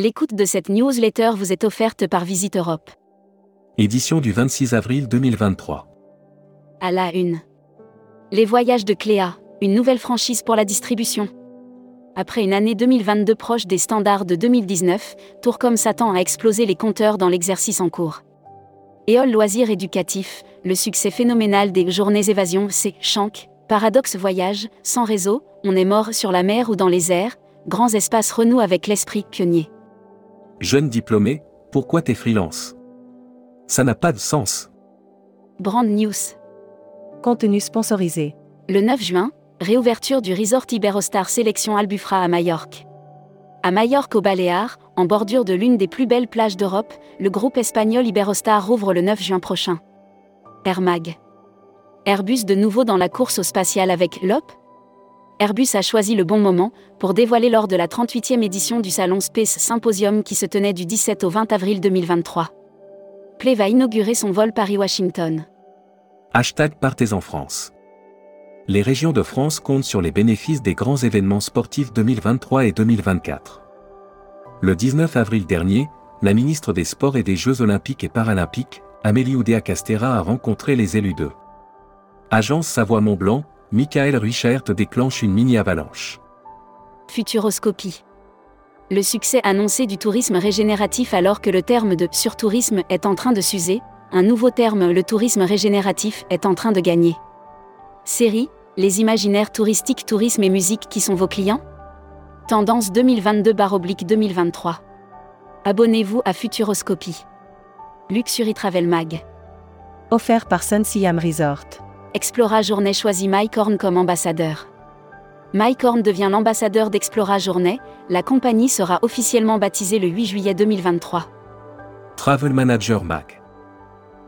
L'écoute de cette newsletter vous est offerte par Visite Europe. Édition du 26 avril 2023. À la une. Les voyages de Cléa, une nouvelle franchise pour la distribution. Après une année 2022 proche des standards de 2019, Tourcom s'attend à exploser les compteurs dans l'exercice en cours. Éole loisirs éducatifs, le succès phénoménal des journées évasion, c'est Shank, Paradoxe Voyage, sans réseau, on est mort sur la mer ou dans les airs, grands espaces renouent avec l'esprit pionnier. Jeune diplômé, pourquoi t'es freelance? Ça n'a pas de sens. Brand News. Contenu sponsorisé. Le 9 juin, réouverture du resort Iberostar Sélection Albufra à Majorque. À Majorque au Baléares, en bordure de l'une des plus belles plages d'Europe, le groupe espagnol Iberostar rouvre le 9 juin prochain. Air Mag. Airbus de nouveau dans la course au spatial avec l'OP Airbus a choisi le bon moment pour dévoiler lors de la 38e édition du salon Space Symposium qui se tenait du 17 au 20 avril 2023. Play va inaugurer son vol Paris-Washington. Hashtag Partez en France. Les régions de France comptent sur les bénéfices des grands événements sportifs 2023 et 2024. Le 19 avril dernier, la ministre des Sports et des Jeux Olympiques et Paralympiques, Amélie Oudéa-Castera a rencontré les élus de Agence Savoie-Mont-Blanc, Michael Richert déclenche une mini-avalanche. Futuroscopie. Le succès annoncé du tourisme régénératif alors que le terme de surtourisme est en train de s'user, un nouveau terme, le tourisme régénératif, est en train de gagner. Série, les imaginaires touristiques, tourisme et musique qui sont vos clients? Tendance 2022-2023. Abonnez-vous à Futuroscopie. Luxury Travel Mag. Offert par Sun Siam Resort. Explora Journée choisit Mike Horn comme ambassadeur. Mike Horn devient l'ambassadeur d'Explora Journée, la compagnie sera officiellement baptisée le 8 juillet 2023. Travel Manager Mac.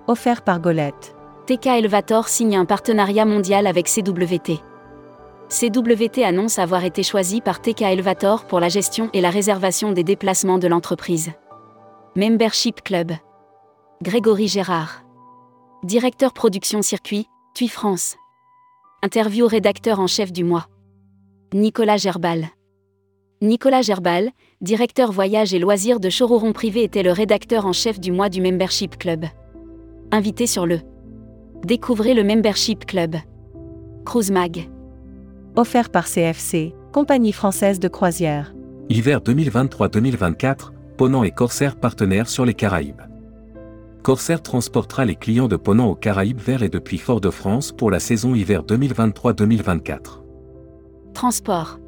Offert par Golette. TK Elevator signe un partenariat mondial avec CWT. CWT annonce avoir été choisi par TK Elevator pour la gestion et la réservation des déplacements de l'entreprise. Membership Club. Grégory Gérard. Directeur production circuit, TUI France. Interview au rédacteur en chef du mois. Nicolas Gerbal. Nicolas Gerbal, directeur voyage et loisirs de Chororon Privé, était le rédacteur en chef du mois du Membership Club. Invité sur le Découvrez le Membership Club. Cruise Mag. Offert par CFC, compagnie française de croisière. Hiver 2023-2024, Ponant et Corsair partenaires sur les Caraïbes. Corsair transportera les clients de Ponant aux Caraïbes vers et depuis Fort-de-France pour la saison hiver 2023-2024. Transport.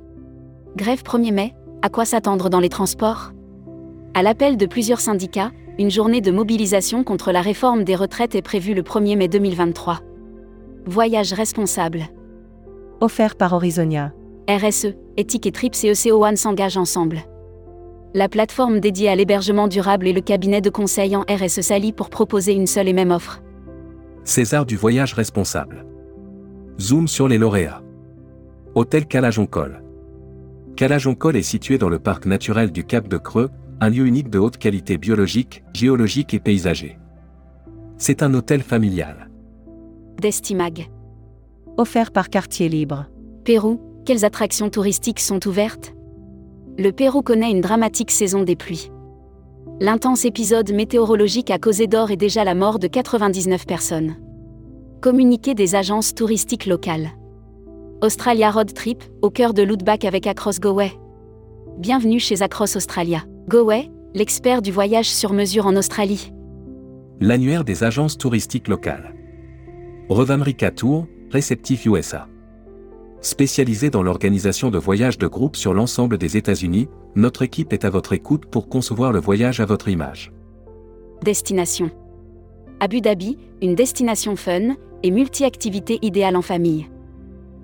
Grève 1er mai, à quoi s'attendre dans les transports? À l'appel de plusieurs syndicats, une journée de mobilisation contre la réforme des retraites est prévue le 1er mai 2023. Voyage responsable. Offert par Horizonia. RSE, Éthique et Trips et ECO1 s'engagent ensemble. La plateforme dédiée à l'hébergement durable et le cabinet de conseil en RSE s'allient pour proposer une seule et même offre. César du voyage responsable. Zoom sur les lauréats. Hôtel Calajoncol. Calajoncol est situé dans le parc naturel du Cap de Creux, un lieu unique de haute qualité biologique, géologique et paysager. C'est un hôtel familial. Destimag. Offert par Quartier Libre. Pérou, quelles attractions touristiques sont ouvertes? Le Pérou connaît une dramatique saison des pluies. L'intense épisode météorologique a causé d'or et déjà la mort de 99 personnes. Communiqué des agences touristiques locales. Australia Road Trip, au cœur de l'Outback avec Across Goway. Bienvenue chez Across Australia. Goway, l'expert du voyage sur mesure en Australie. L'annuaire des agences touristiques locales. Revamrica Tour, réceptif USA. Spécialisé dans l'organisation de voyages de groupe sur l'ensemble des États-Unis, notre équipe est à votre écoute pour concevoir le voyage à votre image. Destination. Abu Dhabi, une destination fun et multi-activités idéale en famille.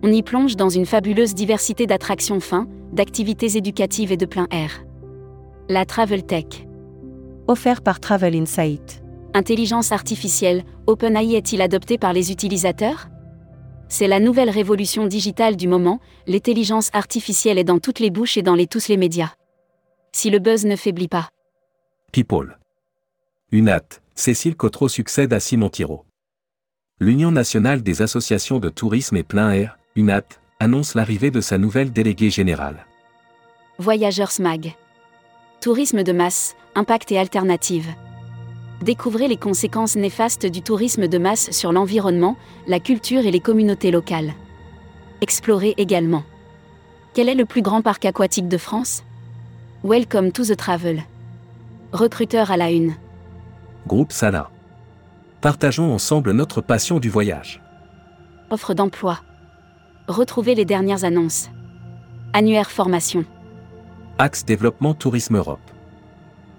On y plonge dans une fabuleuse diversité d'attractions fins, d'activités éducatives et de plein air. La Travel Tech. Offert par Travel Insight. Intelligence artificielle, OpenAI est-il adopté par les utilisateurs? C'est la nouvelle révolution digitale du moment, l'intelligence artificielle est dans toutes les bouches et dans les tous les médias. Si le buzz ne faiblit pas. People. UNAT, Cécile Cotreau succède à Simon Thiraud. L'Union nationale des associations de tourisme et plein air, UNAT, annonce l'arrivée de sa nouvelle déléguée générale. Voyageurs Mag. Tourisme de masse, impact et alternative. Découvrez les conséquences néfastes du tourisme de masse sur l'environnement, la culture et les communautés locales. Explorez également. Quel est le plus grand parc aquatique de France? Welcome to the travel. Recruteur à la une. Groupe Sala. Partageons ensemble notre passion du voyage. Offre d'emploi. Retrouvez les dernières annonces. Annuaire formation. Axe Développement Tourisme Europe.